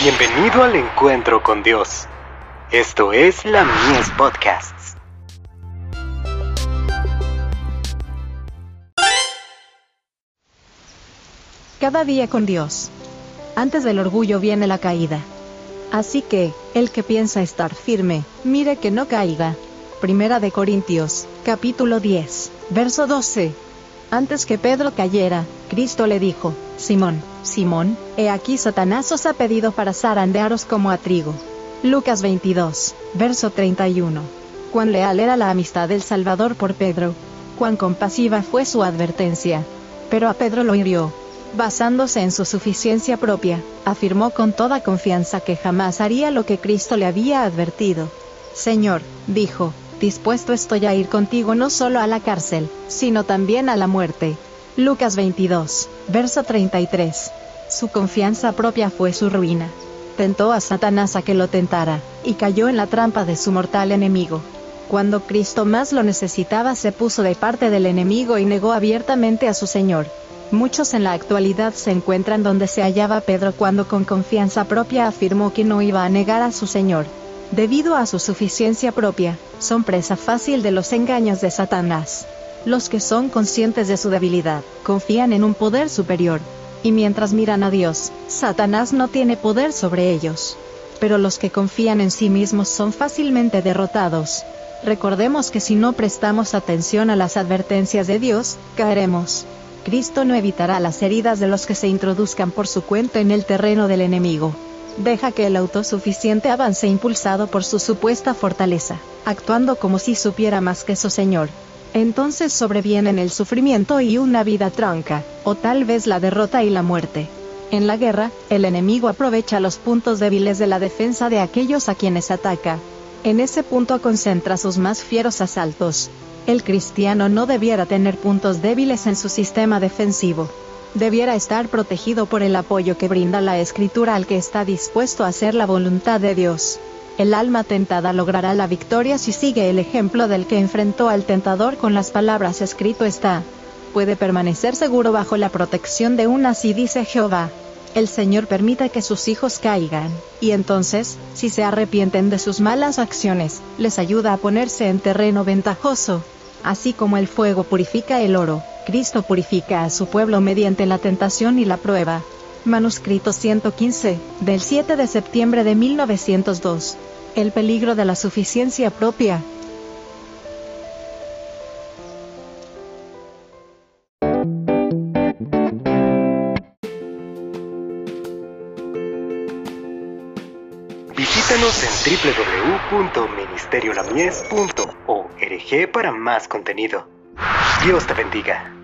Bienvenido al encuentro con Dios. Esto es la Mies Podcasts. Cada día con Dios. Antes del orgullo viene la caída. Así que, el que piensa estar firme, mire que no caiga. Primera de Corintios, capítulo 10, verso 12. Antes que Pedro cayera, Cristo le dijo, Simón, Simón, he aquí Satanás os ha pedido para zarandearos como a trigo. Lucas 22, verso 31. Cuán leal era la amistad del Salvador por Pedro. Cuán compasiva fue su advertencia. Pero a Pedro lo hirió. Basándose en su suficiencia propia, afirmó con toda confianza que jamás haría lo que Cristo le había advertido. Señor, dijo, dispuesto estoy a ir contigo no solo a la cárcel, sino también a la muerte. Lucas 22, verso 33. Su confianza propia fue su ruina. Tentó a Satanás a que lo tentara, y cayó en la trampa de su mortal enemigo. Cuando Cristo más lo necesitaba se puso de parte del enemigo y negó abiertamente a su Señor. Muchos en la actualidad se encuentran donde se hallaba Pedro cuando con confianza propia afirmó que no iba a negar a su Señor. Debido a su suficiencia propia, son presa fácil de los engaños de Satanás. Los que son conscientes de su debilidad, confían en un poder superior. Y mientras miran a Dios, Satanás no tiene poder sobre ellos. Pero los que confían en sí mismos son fácilmente derrotados. Recordemos que si no prestamos atención a las advertencias de Dios, caeremos. Cristo no evitará las heridas de los que se introduzcan por su cuenta en el terreno del enemigo. Deja que el autosuficiente avance impulsado por su supuesta fortaleza, actuando como si supiera más que su Señor. Entonces sobrevienen el sufrimiento y una vida tronca, o tal vez la derrota y la muerte. En la guerra, el enemigo aprovecha los puntos débiles de la defensa de aquellos a quienes ataca. En ese punto concentra sus más fieros asaltos. El cristiano no debiera tener puntos débiles en su sistema defensivo. Debiera estar protegido por el apoyo que brinda la escritura al que está dispuesto a hacer la voluntad de Dios. El alma tentada logrará la victoria si sigue el ejemplo del que enfrentó al tentador con las palabras escrito está. Puede permanecer seguro bajo la protección de un así dice Jehová. El Señor permite que sus hijos caigan, y entonces, si se arrepienten de sus malas acciones, les ayuda a ponerse en terreno ventajoso. Así como el fuego purifica el oro, Cristo purifica a su pueblo mediante la tentación y la prueba. Manuscrito 115, del 7 de septiembre de 1902. El peligro de la suficiencia propia. Visítanos en www.ministeriolamies.org para más contenido. Dios te bendiga.